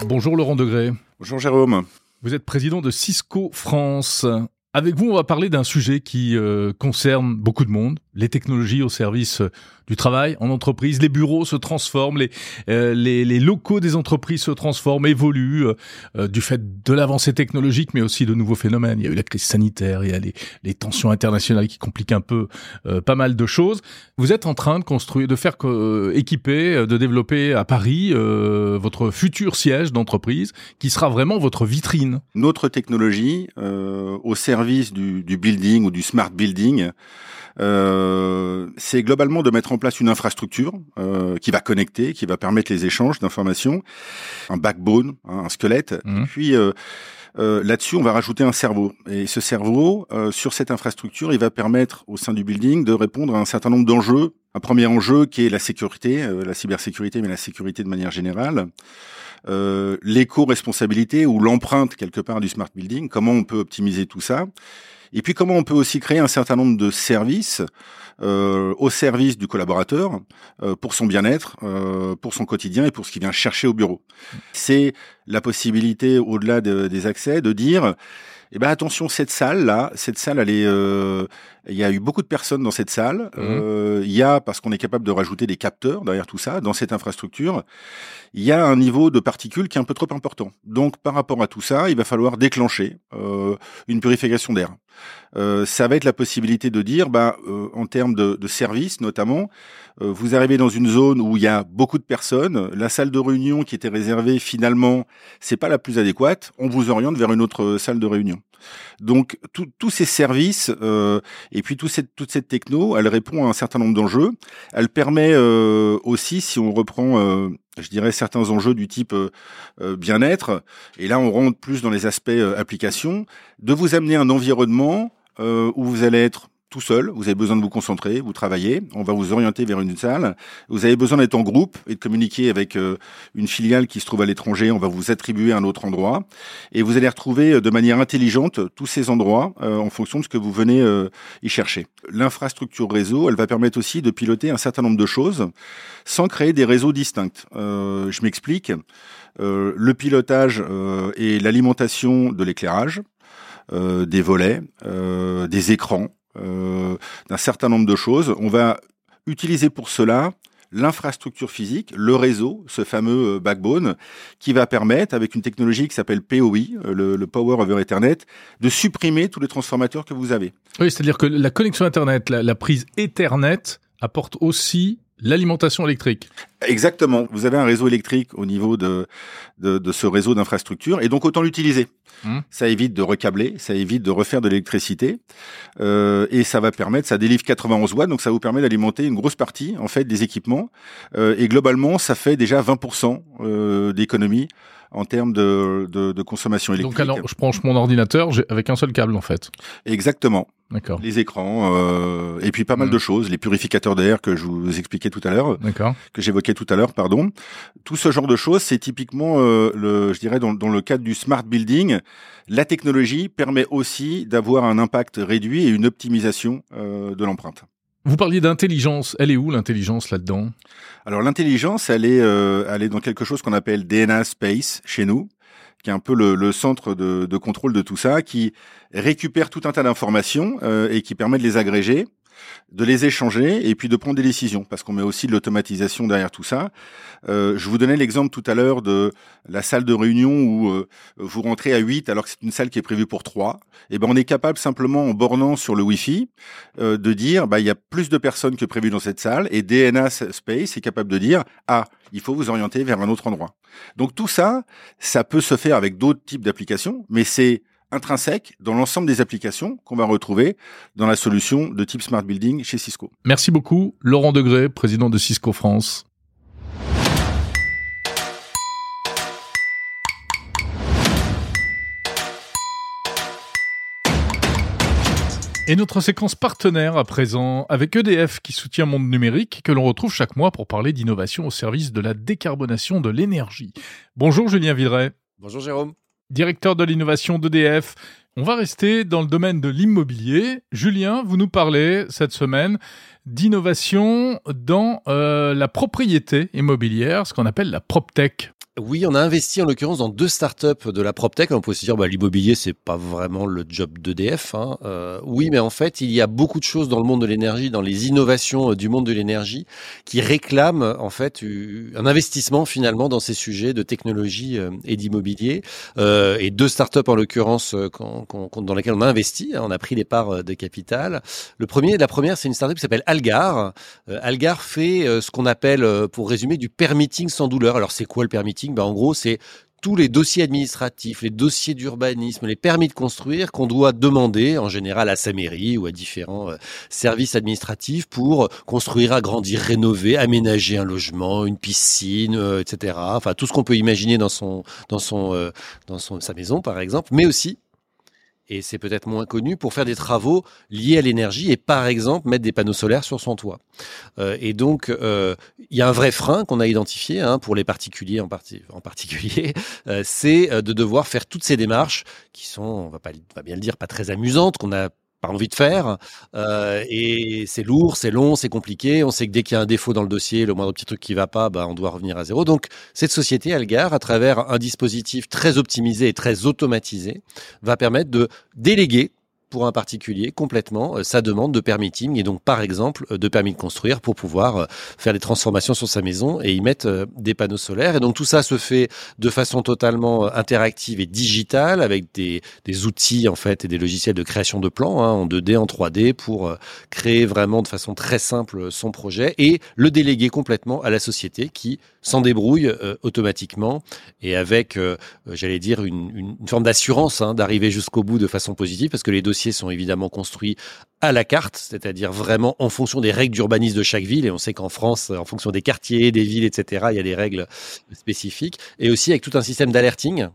[SPEAKER 1] Bonjour Laurent Degré.
[SPEAKER 7] Bonjour Jérôme.
[SPEAKER 1] Vous êtes président de Cisco France. Avec vous, on va parler d'un sujet qui euh, concerne beaucoup de monde, les technologies au service euh, du travail en entreprise. Les bureaux se transforment, les, euh, les, les, locaux des entreprises se transforment, évoluent du fait de l'avancée technologique, mais aussi de nouveaux phénomènes. Il y a eu la crise sanitaire, il y a les, les tensions internationales qui compliquent un peu pas mal de choses. Vous êtes en train de construire, de faire équiper, de développer à Paris votre futur siège d'entreprise qui sera vraiment votre vitrine.
[SPEAKER 7] Notre technologie au service du, building ou du smart building, euh, c'est globalement de mettre en place une infrastructure euh, qui va connecter, qui va permettre les échanges d'informations, un backbone, hein, un squelette. Mmh. Puis euh, là-dessus, on va rajouter un cerveau. Et ce cerveau, sur cette infrastructure, il va permettre au sein du building de répondre à un certain nombre d'enjeux. Un premier enjeu qui est la sécurité, la cybersécurité, mais la sécurité de manière générale. Euh, l'éco-responsabilité ou l'empreinte quelque part du smart building, comment on peut optimiser tout ça, et puis comment on peut aussi créer un certain nombre de services euh, au service du collaborateur euh, pour son bien-être, euh, pour son quotidien et pour ce qu'il vient chercher au bureau. C'est la possibilité, au-delà des accès, de dire eh ben attention, cette salle là, cette salle, elle est, euh, il y a eu beaucoup de personnes dans cette salle. Mmh. Euh, il y a parce qu'on est capable de rajouter des capteurs derrière tout ça dans cette infrastructure. Il y a un niveau de particules qui est un peu trop important. Donc par rapport à tout ça, il va falloir déclencher euh, une purification d'air. Euh, ça va être la possibilité de dire, bah, euh, en termes de, de services notamment, euh, vous arrivez dans une zone où il y a beaucoup de personnes, la salle de réunion qui était réservée finalement, c'est pas la plus adéquate, on vous oriente vers une autre salle de réunion. Donc tous ces services euh, et puis toute cette techno, elle répond à un certain nombre d'enjeux. Elle permet euh, aussi, si on reprend, euh, je dirais certains enjeux du type bien-être, et là on rentre plus dans les aspects applications, de vous amener un environnement où vous allez être tout seul, vous avez besoin de vous concentrer, vous travaillez, on va vous orienter vers une salle, vous avez besoin d'être en groupe et de communiquer avec euh, une filiale qui se trouve à l'étranger, on va vous attribuer un autre endroit, et vous allez retrouver euh, de manière intelligente tous ces endroits euh, en fonction de ce que vous venez y chercher. L'infrastructure réseau, elle va permettre aussi de piloter un certain nombre de choses sans créer des réseaux distincts. je m'explique. le pilotage et l'alimentation de l'éclairage, des volets, des écrans, euh, d'un certain nombre de choses. On va utiliser pour cela l'infrastructure physique, le réseau, ce fameux euh, backbone, qui va permettre, avec une technologie qui s'appelle POE, euh, le, Power over Ethernet, de supprimer tous les transformateurs que vous avez.
[SPEAKER 1] Oui, c'est-à-dire que la connexion Internet, la, prise Ethernet apporte aussi l'alimentation électrique.
[SPEAKER 7] Exactement. Vous avez un réseau électrique au niveau de, de, de ce réseau d'infrastructure et donc autant l'utiliser. Mmh. Ça évite de recabler, ça évite de refaire de l'électricité euh, et ça va permettre, ça délivre 91 watts, donc ça vous permet d'alimenter une grosse partie en fait des équipements euh, et globalement ça fait déjà 20% euh, d'économie en termes de, de, de, consommation électrique.
[SPEAKER 1] Donc alors, je branche mon ordinateur avec un seul câble en fait.
[SPEAKER 7] Exactement. D'accord. Les écrans euh, et puis pas mal mmh. de choses, les purificateurs d'air que je vous expliquais tout à l'heure, que j'évoquais tout à l'heure, pardon. Tout ce genre de choses, c'est typiquement, euh, le, je dirais, dans, dans, le cadre du smart building, la technologie permet aussi d'avoir un impact réduit et une optimisation euh, de l'empreinte.
[SPEAKER 1] Vous parliez d'intelligence. Elle est où l'intelligence là-dedans?
[SPEAKER 7] Alors l'intelligence, elle est, euh, elle est dans quelque chose qu'on appelle DNA Space chez nous, qui est un peu le, centre de, de, contrôle de tout ça, qui récupère tout un tas d'informations euh, et qui permet de les agréger de les échanger et puis de prendre des décisions, parce qu'on met aussi de l'automatisation derrière tout ça. Euh, je vous donnais l'exemple tout à l'heure de la salle de réunion où euh, vous rentrez à 8 alors que c'est une salle qui est prévue pour 3. Et eh ben on est capable simplement en bornant sur le Wi-Fi euh, de dire bah il y a plus de personnes que prévu dans cette salle et DNA Space est capable de dire ah il faut vous orienter vers un autre endroit. Donc tout ça, ça peut se faire avec d'autres types d'applications, mais c'est intrinsèque dans l'ensemble des applications qu'on va retrouver dans la solution de type Smart Building chez Cisco.
[SPEAKER 1] Merci beaucoup, Laurent Degré, président de Cisco France. Et notre séquence partenaire à présent avec EDF qui soutient Monde Numérique que l'on retrouve chaque mois pour parler d'innovation au service de la décarbonation de l'énergie. Bonjour Julien Vidret.
[SPEAKER 8] Bonjour Jérôme.
[SPEAKER 1] Directeur de l'innovation d'EDF. On va rester dans le domaine de l'immobilier. Julien, vous nous parlez cette semaine d'innovation dans euh, la propriété immobilière, ce qu'on appelle la PropTech.
[SPEAKER 8] Oui, on a investi en l'occurrence dans deux startups de la PropTech. On peut se dire, bah, l'immobilier, c'est pas vraiment le job d'EDF. Hein. Euh, oui, mais en fait, il y a beaucoup de choses dans le monde de l'énergie, dans les innovations euh, du monde de l'énergie, qui réclament en fait un investissement finalement dans ces sujets de technologie euh, et d'immobilier. Euh, et deux startups en l'occurrence dans lesquelles on a investi. Hein. on a pris des parts de capital. Le premier, la première, c'est une startup qui s'appelle Algar. Algar fait ce qu'on appelle, pour résumer, du permitting sans douleur. Alors, c'est quoi le permitting? Bah, en gros, c'est tous les dossiers administratifs, les dossiers d'urbanisme, les permis de construire qu'on doit demander en général à sa mairie ou à différents euh, services administratifs pour construire, agrandir, rénover, aménager un logement, une piscine, euh, etc. Enfin tout ce qu'on peut imaginer dans son dans son euh, dans son sa maison par exemple, mais aussi et c'est peut-être moins connu, pour faire des travaux liés à l'énergie et par exemple mettre des panneaux solaires sur son toit. Euh, et donc, euh, il y a un vrai frein qu'on a identifié hein, pour les particuliers en, en particulier, euh, c'est de devoir faire toutes ces démarches qui sont, on va, pas, on va bien le dire, pas très amusantes, qu'on a envie de faire. Euh, et c'est lourd, c'est long, c'est compliqué. On sait que dès qu'il y a un défaut dans le dossier, le moindre petit truc qui va pas, bah, on doit revenir à zéro. Donc cette société, Algar, à travers un dispositif très optimisé et très automatisé, va permettre de déléguer pour un particulier complètement euh, sa demande de permitting et donc par exemple euh, de permis de construire pour pouvoir euh, faire des transformations sur sa maison et y mettre des panneaux solaires. Et donc tout ça se fait de façon totalement interactive et digitale avec des, des outils en fait et des logiciels de création de plans hein, en 2D, en 3D pour créer vraiment de façon très simple son projet et le déléguer complètement à la société qui s'en débrouille automatiquement et avec, j'allais dire, une, forme d'assurance hein, d'arriver jusqu'au bout de façon positive parce que les dossiers sont évidemment construits à la carte, c'est-à-dire vraiment en fonction des règles d'urbanisme de chaque ville. Et on sait qu'en France, en fonction des quartiers, des villes, etc., il y a des règles spécifiques. Et aussi avec tout un système d'alerting euh,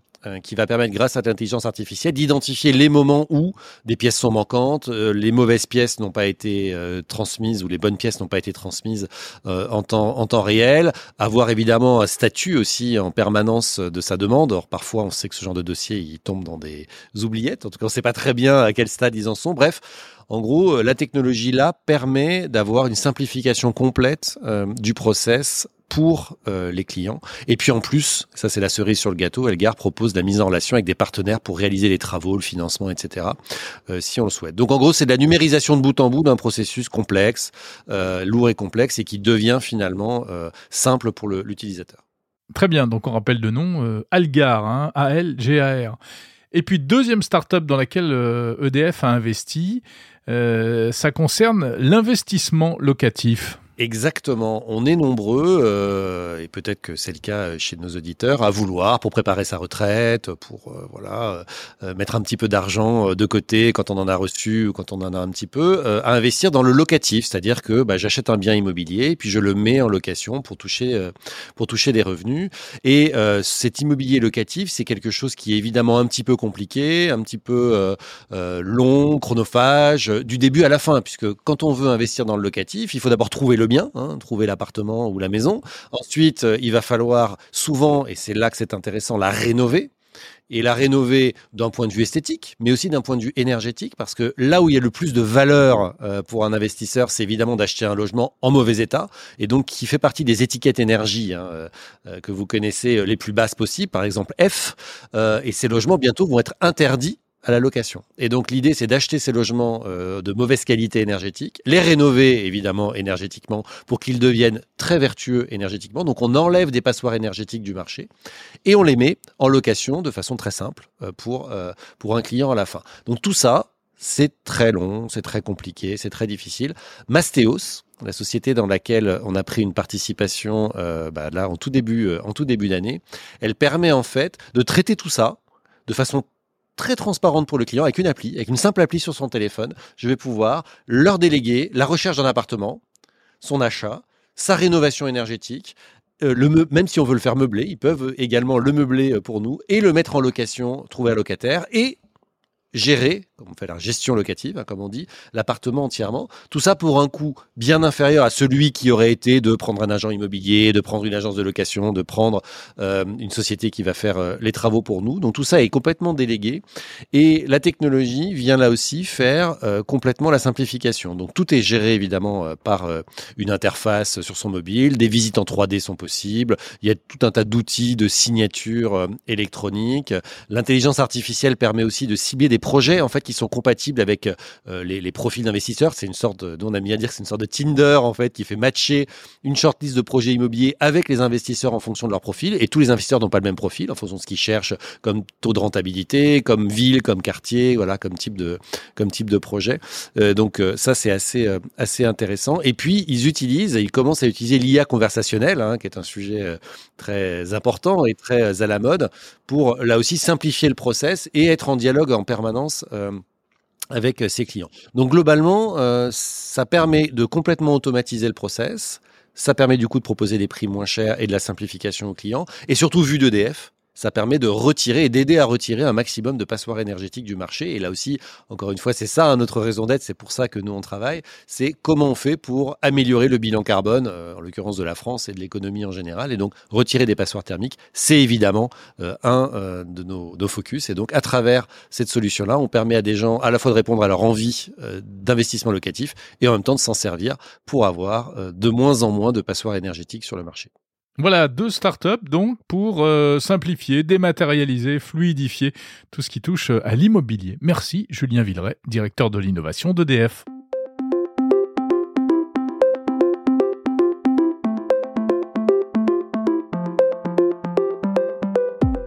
[SPEAKER 8] qui va permettre, grâce à l'intelligence artificielle, d'identifier les moments où des pièces sont manquantes, euh, les mauvaises pièces n'ont pas été euh, transmises ou les bonnes pièces n'ont pas été transmises en, temps, en temps réel, avoir évidemment un statut aussi en permanence de sa demande. Or, parfois, on sait que ce genre de dossier, il tombe dans des oubliettes. En tout cas, on ne sait pas très bien à quel stade ils en sont. Bref, en gros, la technologie là permet d'avoir une simplification complète du process pour euh, les clients. Et puis en plus, ça c'est la cerise sur le gâteau, Elgar propose la mise en relation avec des partenaires pour réaliser les travaux, le financement, etc. Euh, si on le souhaite. Donc en gros, c'est de la numérisation de bout en bout d'un processus complexe, euh, lourd et complexe, et qui devient finalement simple pour l'utilisateur.
[SPEAKER 1] Très bien, donc on rappelle de nom, Algar, hein, A-L-G-A-R. Et puis deuxième startup dans laquelle EDF e a investi, ça concerne l'investissement locatif.
[SPEAKER 8] Exactement. On est nombreux, euh, et peut-être que c'est le cas chez nos auditeurs, à vouloir, pour préparer sa retraite, pour euh, voilà euh, mettre un petit peu d'argent de côté quand on en a reçu ou quand on en a un petit peu, à investir dans le locatif, c'est-à-dire que bah, j'achète un bien immobilier, puis je le mets en location pour toucher pour toucher des revenus. Et cet immobilier locatif, c'est quelque chose qui est évidemment un petit peu compliqué, un petit peu long, chronophage, du début à la fin, puisque quand on veut investir dans le locatif, il faut d'abord trouver le hein, trouver l'appartement ou la maison. Ensuite, euh, il va falloir souvent, et c'est là que c'est intéressant, la rénover et la rénover d'un point de vue esthétique, mais aussi d'un point de vue énergétique, parce que là où il y a le plus de valeur euh, pour un investisseur, c'est évidemment d'acheter un logement en mauvais état, et donc qui fait partie des étiquettes énergie hein, euh, que vous connaissez les plus basses possibles, par exemple F, et ces logements bientôt vont être interdits à la location. Et donc l'idée, c'est d'acheter ces logements euh, de mauvaise qualité énergétique, les rénover évidemment énergétiquement pour qu'ils deviennent très vertueux énergétiquement. Donc on enlève des passoires énergétiques du marché et on les met en location de façon très simple euh, pour, euh, pour un client à la fin. Donc tout ça, c'est très long, c'est très compliqué, c'est très difficile. Mastéos, la société dans laquelle on a pris une participation bah là en tout début en tout début d'année, elle permet en fait de traiter tout ça de façon très transparente pour le client avec une appli, avec une simple appli sur son téléphone. Je vais pouvoir leur déléguer la recherche d'un appartement, son achat, sa rénovation énergétique, euh, le même si on veut le faire meubler, ils peuvent également le meubler euh, pour nous et le mettre en location, trouver un locataire et gérer, comme on fait la gestion locative, hein, comme on dit, l'appartement entièrement. Tout ça pour un coût bien inférieur à celui qui aurait été de prendre un agent immobilier, de prendre une agence de location, de prendre euh, une société qui va faire euh, les travaux pour nous. Donc tout ça est complètement délégué. Et la technologie vient là aussi faire euh, complètement la simplification. Donc tout est géré évidemment par une interface sur son mobile. Des visites en 3D sont possibles. Il y a tout un tas d'outils de signature électronique. L'intelligence artificielle permet aussi de cibler des projets en fait qui sont compatibles avec euh, les, profils d'investisseurs. C'est une sorte, dont on a mis à dire, c'est une sorte de Tinder en fait qui fait matcher une shortlist de projets immobiliers avec les investisseurs en fonction de leur profil. Et tous les investisseurs n'ont pas le même profil en fonction de ce qu'ils cherchent comme taux de rentabilité, comme ville, comme quartier, voilà, comme type de comme type de projet. Euh, donc euh, ça c'est assez assez intéressant. Et puis ils utilisent, ils commencent à utiliser l'IA conversationnelle, hein, qui est un sujet très important et très à la mode pour là aussi simplifier le process et être en dialogue en permanence euh, avec ses clients. Donc globalement, euh, ça permet de complètement automatiser le process, ça permet du coup de proposer des prix moins chers et de la simplification aux clients, et surtout vu d'EDF, ça permet de retirer et d'aider à retirer un maximum de passoires énergétiques du marché. Et là aussi, encore une fois, c'est ça notre raison d'être, c'est pour ça que nous on travaille, c'est comment on fait pour améliorer le bilan carbone, euh, en l'occurrence de la France et de l'économie en général. Et donc retirer des passoires thermiques, c'est évidemment euh, un euh, de nos, nos, focus. Et donc à travers cette solution-là, on permet à des gens à la fois de répondre à leur envie d'investissement locatif et en même temps de s'en servir pour avoir de moins en moins de passoires énergétiques sur le marché.
[SPEAKER 1] Voilà, deux startups donc pour euh, simplifier, dématérialiser, fluidifier tout ce qui touche à l'immobilier. Merci Julien Villeray, directeur de l'innovation d'EDF.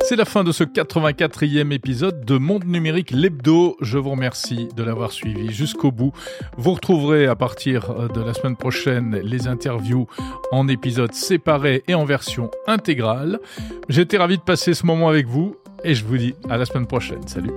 [SPEAKER 1] C'est la fin de ce 84e épisode de Monde Numérique l'Hebdo. Je vous remercie de l'avoir suivi jusqu'au bout. Vous retrouverez à partir de la semaine prochaine les interviews en épisodes séparés et en version intégrale. J'étais ravi de passer ce moment avec vous et je vous dis à la semaine prochaine. Salut